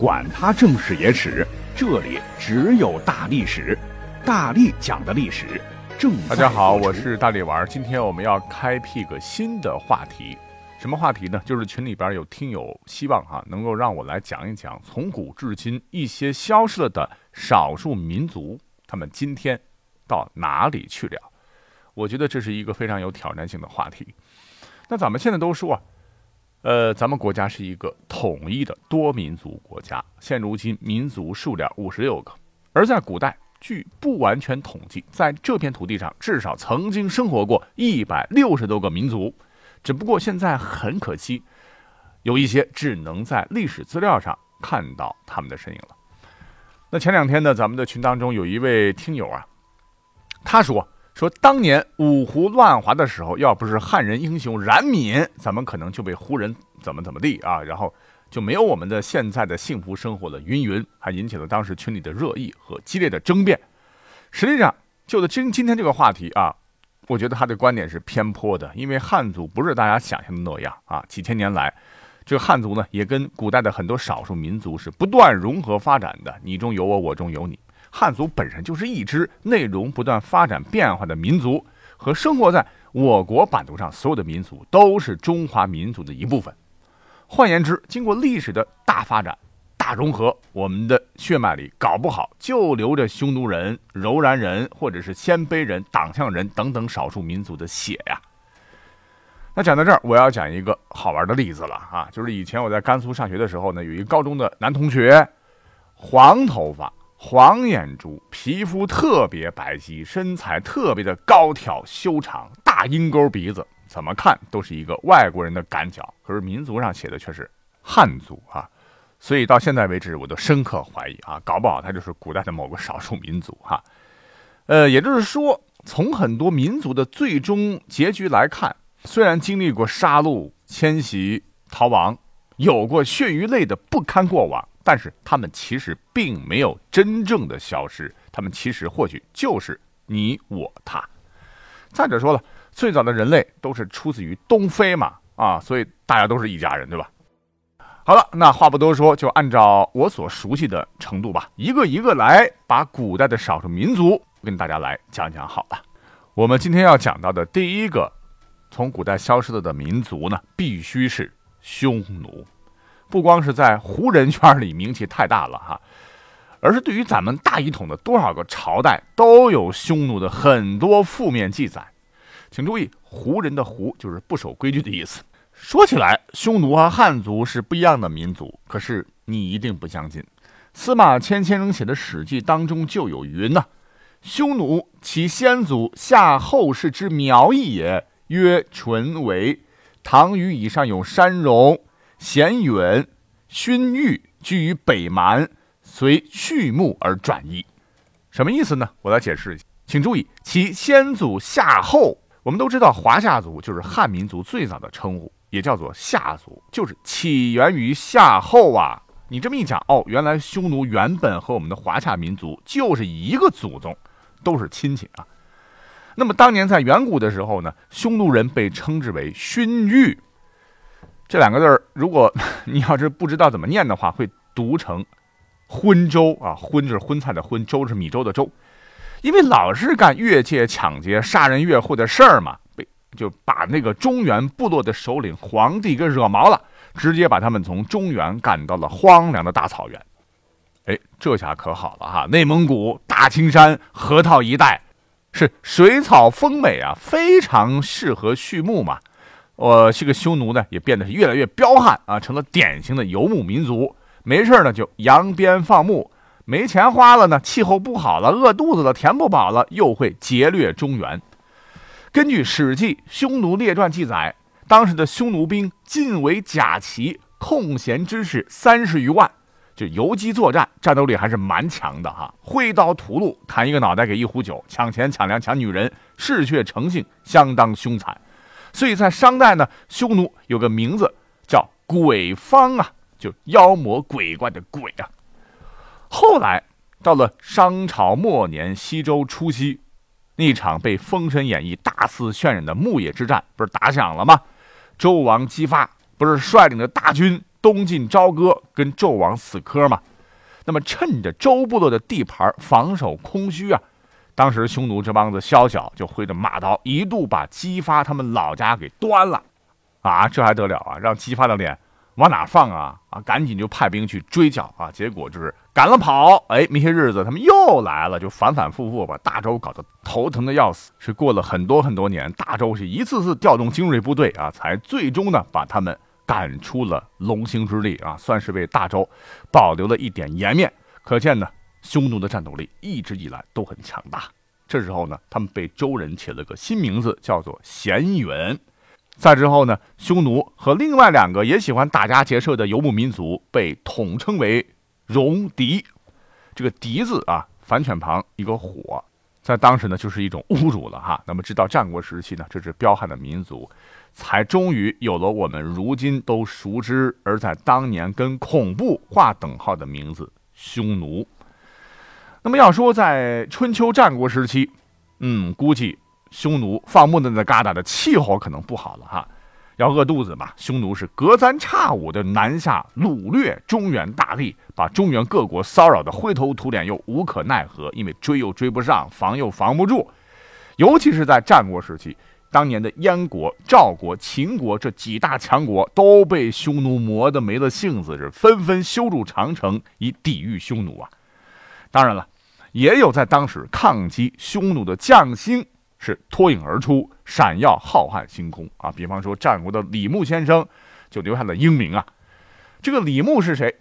管他正史野史，这里只有大历史，大力讲的历史正大家好，我是大力丸。今天我们要开辟个新的话题，什么话题呢？就是群里边有听友希望哈、能够让我来讲一讲从古至今一些消失了的少数民族，他们今天到哪里去了？我觉得这是一个非常有挑战性的话题。那咱们现在都说啊，呃，咱们国家是一个统一的多民族国家，现如今民族数量五十六个，而在古代，据不完全统计，在这片土地上至少曾经生活过一百六十多个民族，只不过现在很可惜，有一些只能在历史资料上看到他们的身影了。那前两天呢，咱们的群当中有一位听友啊，他说说当年五胡乱华的时候，要不是汉人英雄冉闵，咱们可能就被胡人怎么怎么地啊，然后就没有我们的现在的幸福生活了。云云还引起了当时群里的热议和激烈的争辩。实际上，就的今今天这个话题啊，我觉得他的观点是偏颇的，因为汉族不是大家想象的那样啊。几千年来，这个汉族呢，也跟古代的很多少数民族是不断融合发展的，你中有我，我中有你。汉族本身就是一支内容不断发展变化的民族，和生活在我国版图上所有的民族都是中华民族的一部分。换言之，经过历史的大发展、大融合，我们的血脉里搞不好就流着匈奴人、柔然人，或者是鲜卑人、党项人等等少数民族的血呀。那讲到这儿，我要讲一个好玩的例子了啊，就是以前我在甘肃上学的时候呢，有一个高中的男同学，黄头发、黄眼珠，皮肤特别白皙，身材特别的高挑修长，大鹰钩鼻子，怎么看都是一个外国人的赶脚。可是民族上写的却是汉族啊，所以到现在为止，我都深刻怀疑啊，搞不好他就是古代的某个少数民族哈、呃，也就是说，从很多民族的最终结局来看，虽然经历过杀戮、迁徙、逃亡，有过血鱼类的不堪过往，但是他们其实并没有真正的消失，他们其实或许就是你我他。再者说了，最早的人类都是出自于东非嘛，啊，所以大家都是一家人，对吧？好了，那话不多说，就按照我所熟悉的程度吧，一个一个来把古代的少数民族跟大家来讲讲好了。我们今天要讲到的第一个从古代消失了的民族呢，必须是匈奴。不光是在胡人圈里名气太大了哈，而是对于咱们大一统的多少个朝代都有匈奴的很多负面记载。请注意，胡人的“胡”就是不守规矩的意思。说起来，匈奴和汉族是不一样的民族，可是你一定不相信。司马迁先生写的《史记》当中就有云呐、匈奴其先祖夏后氏之苗裔也，曰淳为。唐虞以上有山戎、咸允、勋玉居于北蛮，随畜牧而转移。什么意思呢？我来解释一下，请注意，其先祖夏后，我们都知道华夏族就是汉民族最早的称呼，也叫做夏族，就是起源于夏后啊。你这么一讲，哦，原来匈奴原本和我们的华夏民族就是一个祖宗，都是亲戚啊。那么当年在远古的时候呢，匈奴人被称之为勋玉，这两个字儿，如果 你要是不知道怎么念的话，会读成昏粥啊，昏就是荤菜的荤，粥是米粥的粥，因为老是干越界、抢劫、杀人越货的事儿嘛，被就把那个中原部落的首领皇帝给惹毛了，直接把他们从中原赶到了荒凉的大草原。哎，这下可好了哈，内蒙古、大青山、河套一带是水草丰美啊，非常适合畜牧嘛。呃，这个匈奴呢，也变得是越来越彪悍啊，成了典型的游牧民族。没事呢，就扬鞭放牧，没钱花了呢，气候不好了，饿肚子了，填不饱了，又会劫掠中原。根据《史记·匈奴列传》记载，当时的匈奴兵尽为甲骑，空闲之士三十余万，这游击作战，战斗力还是蛮强的哈。挥刀屠戮，砍一个脑袋给一壶酒，抢钱、抢粮、抢女人，嗜血成性，相当凶残。所以在商代呢，匈奴有个名字叫鬼方啊，就妖魔鬼怪的鬼啊。后来到了商朝末年，西周初期，那场被《封神演义》大肆渲染的牧野之战不是打响了吗？周王姬发不是率领着大军东晋朝歌跟纣王死磕嘛。那么趁着周部落的地盘防守空虚啊，当时匈奴这帮子宵小就挥着马刀，一度把姬发他们老家给端了。啊，这还得了啊！让姬发的脸往哪放啊？啊，赶紧就派兵去追剿啊！结果就是赶了跑。哎，那些日子他们又来了，就反反复复把大周搞得头疼的要死。是过了很多很多年，大周是一次次调动精锐部队啊，才最终呢把他们赶出了龙兴之地啊，算是为大周保留了一点颜面。可见呢，匈奴的战斗力一直以来都很强大。这时候呢，他们被周人起了个新名字，叫做咸远。再之后呢，匈奴和另外两个也喜欢打家劫舍的游牧民族被统称为戎狄。这个“狄”字啊，反犬旁一个火，在当时呢就是一种侮辱了哈。那么直到战国时期呢，这支彪悍的民族才终于有了我们如今都熟知，而在当年跟恐怖划等号的名字——匈奴。那么要说在春秋战国时期，嗯，估计。匈奴放牧的那旮瘩的气候可能不好了哈，要饿肚子嘛。匈奴是隔三差五的南下掳掠中原大地，把中原各国骚扰的灰头土脸又无可奈何，因为追又追不上，防又防不住。尤其是在战国时期，当年的燕国、赵国、秦国这几大强国都被匈奴磨得没了性子，是纷纷修筑长城以抵御匈奴啊。当然了，也有在当时抗击匈奴的将星。是脱颖而出，闪耀浩瀚星空啊！比方说战国的李牧先生，就留下了英名啊。这个李牧是谁？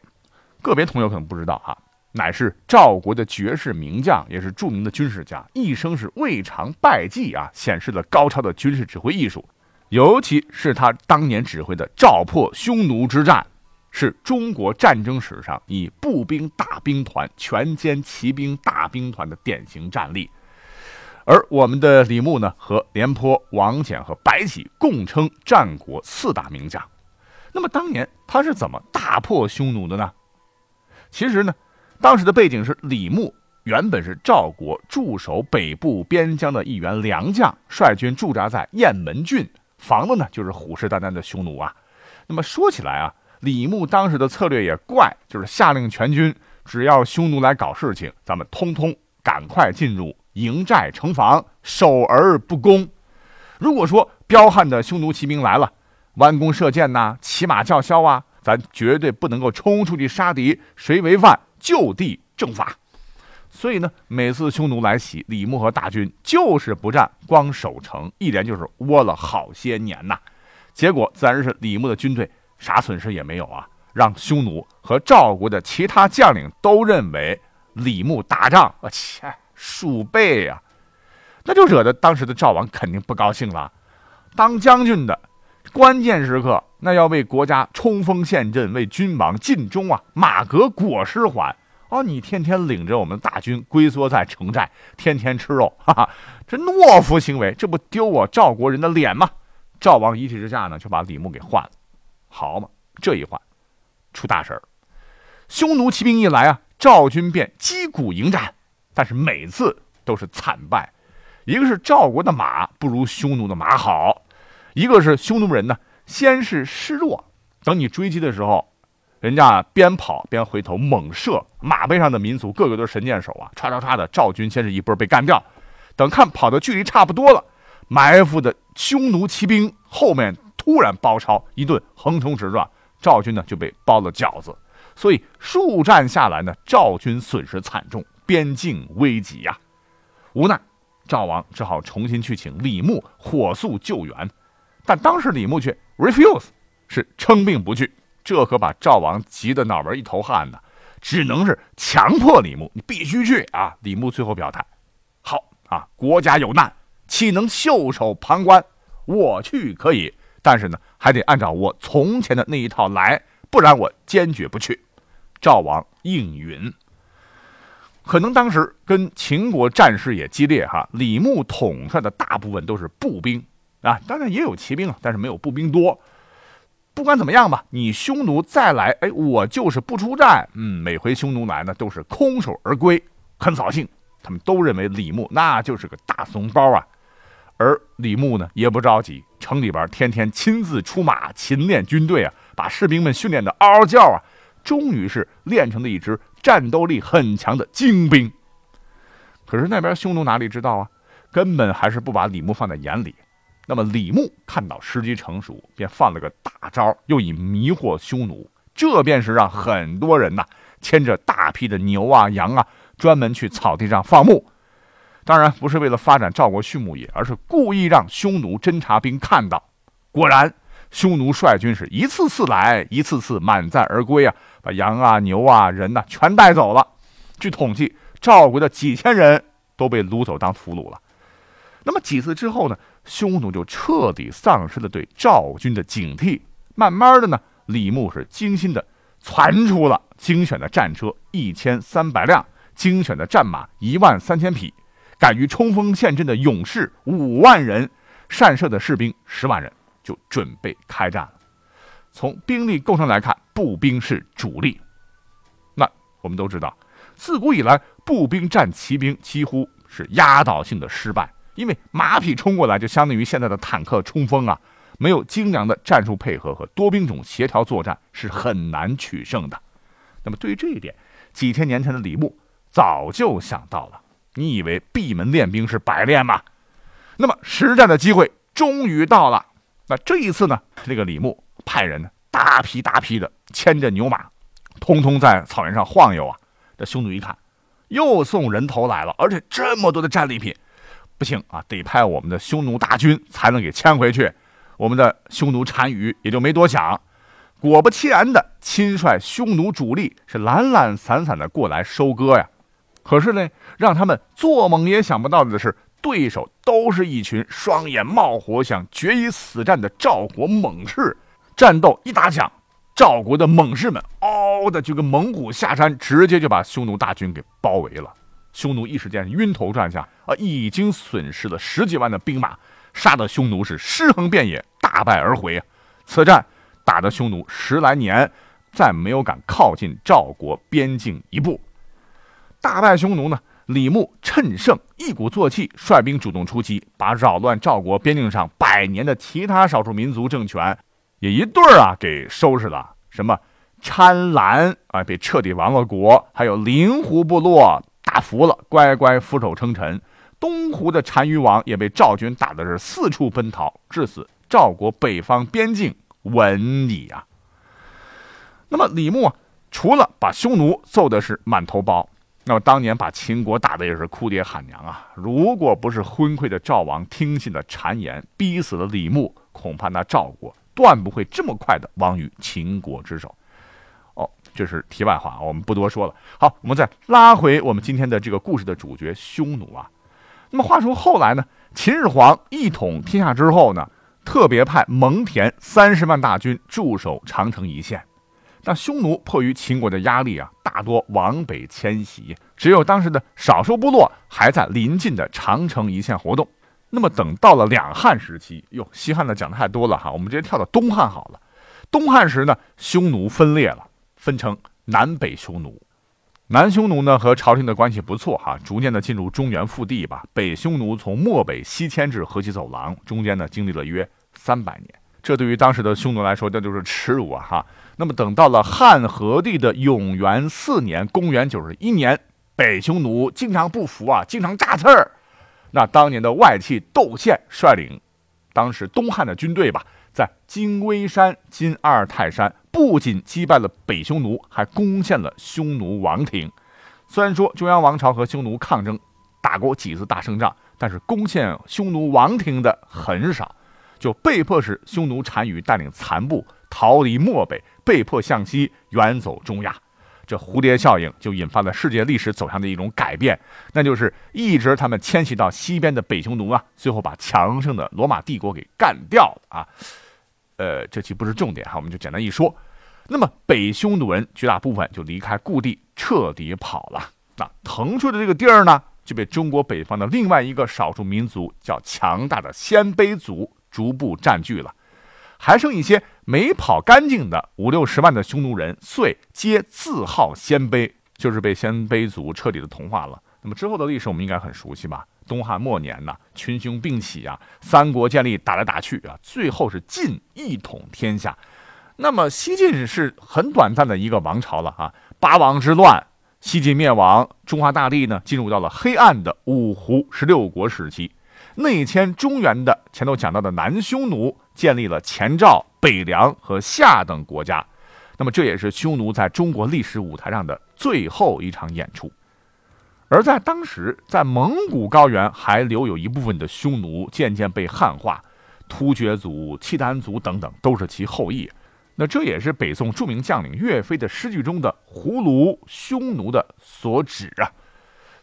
个别同学可能不知道哈，乃是赵国的绝世名将，也是著名的军事家，一生是未尝败绩啊，显示了高超的军事指挥艺术。尤其是他当年指挥的赵破匈奴之战，是中国战争史上以步兵大兵团全歼骑兵大兵团的典型战例。而我们的李牧呢，和廉颇、王翦和白起共称战国四大名将。那么当年他是怎么大破匈奴的呢？其实呢，当时的背景是李牧原本是赵国驻守北部边疆的一员良将，率军驻扎在雁门郡，防的呢就是虎视眈眈的匈奴啊。那么说起来啊，李牧当时的策略也怪，就是下令全军，只要匈奴来搞事情，咱们通通赶快进入。营寨城防，守而不攻。如果说彪悍的匈奴骑兵来了，弯弓射箭呐，骑马叫嚣啊，咱绝对不能够冲出去杀敌，谁违犯就地正法。所以呢，每次匈奴来袭，李牧和大军就是不战，光守城，一连就是窝了好些年呐。结果自然是李牧的军队啥损失也没有啊，让匈奴和赵国的其他将领都认为李牧打仗，我切。数倍呀，那就惹得当时的赵王肯定不高兴了。当将军的，关键时刻那要为国家冲锋陷阵，为君王尽忠啊！马革裹尸还哦，你天天领着我们大军龟缩在城寨，天天吃肉，哈哈，这懦夫行为，这不丢我赵国人的脸吗？赵王一气之下呢，就把李牧给换了。好嘛，这一换，出大事儿匈奴骑兵一来啊，赵军便击鼓迎战。但是每次都是惨败，一个是赵国的马不如匈奴的马好，一个是匈奴人呢先是示弱，等你追击的时候，人家边跑边回头猛射，马背上的民族个个都是神箭手啊，唰唰唰的，赵军先是一波被干掉，等看跑的距离差不多了，埋伏的匈奴骑兵后面突然包抄一顿横冲直撞，赵军呢就被包了饺子，所以数战下来呢，赵军损失惨重。边境危急呀，无奈赵王只好重新去请李牧火速救援，但当时李牧却 refuse，是称病不去，这可把赵王急得脑门一头汗呐，只能是强迫李牧，你必须去啊！李牧最后表态：好啊，国家有难，岂能袖手旁观？我去可以，但是呢，还得按照我从前的那一套来，不然我坚决不去。赵王应允。可能当时跟秦国战事也激烈哈，李牧统帅的大部分都是步兵啊，当然也有骑兵啊，但是没有步兵多。不管怎么样吧，你匈奴再来，哎，我就是不出战。嗯，每回匈奴来呢，都是空手而归，很扫兴。他们都认为李牧那就是个大怂包啊。而李牧呢，也不着急，城里边天天亲自出马，勤练军队啊，把士兵们训练的嗷嗷叫啊，终于是练成了一支战斗力很强的精兵。可是那边匈奴哪里知道啊，根本还是不把李牧放在眼里。那么李牧看到时机成熟，便放了个大招，又以迷惑匈奴。这便是让很多人呐牵着大批的牛啊羊啊，专门去草地上放牧。当然不是为了发展赵国畜牧业，而是故意让匈奴侦察兵看到。果然，匈奴率军是一次次来，一次次满载而归啊，把羊啊牛啊人呐全带走了。据统计，赵国的几千人都被掳走当俘虏了。那么几次之后呢？匈奴就彻底丧失了对赵军的警惕。慢慢的呢，李牧是精心的攒出了精选的战车一千三百辆，精选的战马一万三千匹，敢于冲锋陷阵的勇士五万人，善射的士兵十万人，就准备开战了。从兵力构成来看，步兵是主力。那我们都知道，自古以来，步兵战骑兵几乎是压倒性的失败。因为马匹冲过来就相当于现在的坦克冲锋啊，没有精良的战术配合和多兵种协调作战是很难取胜的。那么对于这一点，几千年前的李牧早就想到了。你以为闭门练兵是白练吗？那么实战的机会终于到了。那这一次呢，这个李牧派人呢大批大批的牵着牛马，通通在草原上晃悠啊。这匈奴一看，又送人头来了，而且这么多的战利品。不行啊，得派我们的匈奴大军才能给牵回去。我们的匈奴单于也就没多想，果不其然的亲率匈奴主力是懒懒散散的过来收割呀。可是呢，让他们做梦也想不到的是，对手都是一群双眼冒火、想决一死战的赵国猛士。战斗一打响，赵国的猛士们嗷的就跟猛虎下山，直接就把匈奴大军给包围了。匈奴一时间晕头转向啊，已经损失了十几万的兵马，杀得匈奴是尸横遍野，大败而回啊！此战打得匈奴十来年再没有敢靠近赵国边境一步。大败匈奴呢，李牧趁胜一鼓作气，率兵主动出击，把扰乱赵国边境上百年的其他少数民族政权也一对儿啊给收拾了。什么参兰啊，被彻底亡了国；还有灵狐部落。打服了，乖乖俯首称臣。东湖的单于王也被赵军打的是四处奔逃，至此赵国北方边境稳矣啊。那么李牧啊，除了把匈奴揍的是满头包，那么当年把秦国打的也是哭爹喊娘啊。如果不是昏聩的赵王听信了谗言，逼死了李牧，恐怕那赵国断不会这么快的亡于秦国之手。哦这是题外话，我们不多说了。好，我们再拉回我们今天的这个故事的主角匈奴啊。那么话说后来呢，秦始皇一统天下之后呢，特别派蒙恬三十万大军驻守长城一线。那匈奴迫于秦国的压力啊，大多往北迁徙，只有当时的少数部落还在临近的长城一线活动。那么等到了两汉时期，哟，西汉的讲的太多了哈，我们直接跳到东汉好了。东汉时呢，匈奴分裂了。分成南北匈奴，南匈奴呢和朝廷的关系不错哈，逐渐的进入中原腹地吧。北匈奴从漠北西迁至河西走廊，中间呢经历了约三百年，这对于当时的匈奴来说，那就是耻辱啊哈。那么等到了汉和帝的永元四年（公元九十一年），北匈奴经常不服啊，经常炸刺儿。那当年的外戚窦宪率领当时东汉的军队吧。在金微山（今二泰山）不仅击败了北匈奴，还攻陷了匈奴王庭。虽然说中央王朝和匈奴抗争打过几次大胜仗，但是攻陷匈奴王庭的很少，就被迫使匈奴单于带领残部逃离漠北，被迫向西远走中亚。这蝴蝶效应就引发了世界历史走向的一种改变，那就是一直他们迁徙到西边的北匈奴啊，最后把强盛的罗马帝国给干掉了啊。呃，这期不是重点哈，我们就简单一说。那么北匈奴人绝大部分就离开故地，彻底跑了。那腾出的这个地儿呢，就被中国北方的另外一个少数民族叫强大的鲜卑族逐步占据了。还剩一些没跑干净的五六十万的匈奴人，遂皆自号鲜卑，就是被鲜卑族彻底的同化了。那么之后的历史我们应该很熟悉吧？东汉末年呢，群雄并起啊，三国建立，打来打去啊，最后是晋一统天下。那么西晋是很短暂的一个王朝了啊，八王之乱，西晋灭亡，中华大地呢进入到了黑暗的五胡十六国时期，内迁中原的前头讲到的南匈奴建立了前赵、北凉和夏等国家，那么这也是匈奴在中国历史舞台上的最后一场演出。而在当时，在蒙古高原还留有一部分的匈奴渐渐被汉化，突厥族、契丹族等等都是其后裔。那这也是北宋著名将领岳飞的诗句中的“胡虏匈奴”的所指啊。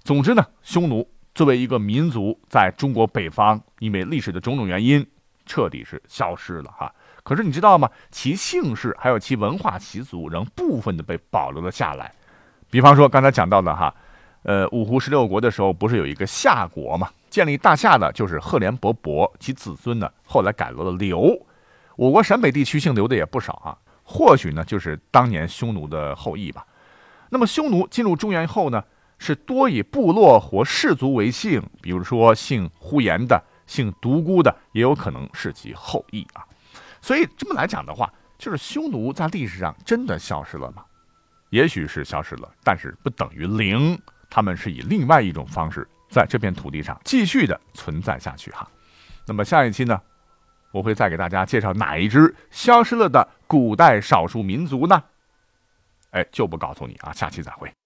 总之呢，匈奴作为一个民族，在中国北方因为历史的种种原因，彻底是消失了哈。可是你知道吗？其姓氏还有其文化习俗仍部分的被保留了下来。比方说刚才讲到的哈。呃，五胡十六国的时候，不是有一个夏国嘛？建立大夏的就是赫连勃勃，其子孙呢，后来改了刘。我国陕北地区姓刘的也不少啊，或许呢，就是当年匈奴的后裔吧。那么匈奴进入中原后呢，是多以部落或氏族为姓，比如说姓呼延的、姓独孤的，也有可能是其后裔啊。所以这么来讲的话，就是匈奴在历史上真的消失了吗？也许是消失了，但是不等于零。他们是以另外一种方式在这片土地上继续的存在下去哈。那么下一期呢，我会再给大家介绍哪一支消失了的古代少数民族呢？哎，就不告诉你啊，下期再会。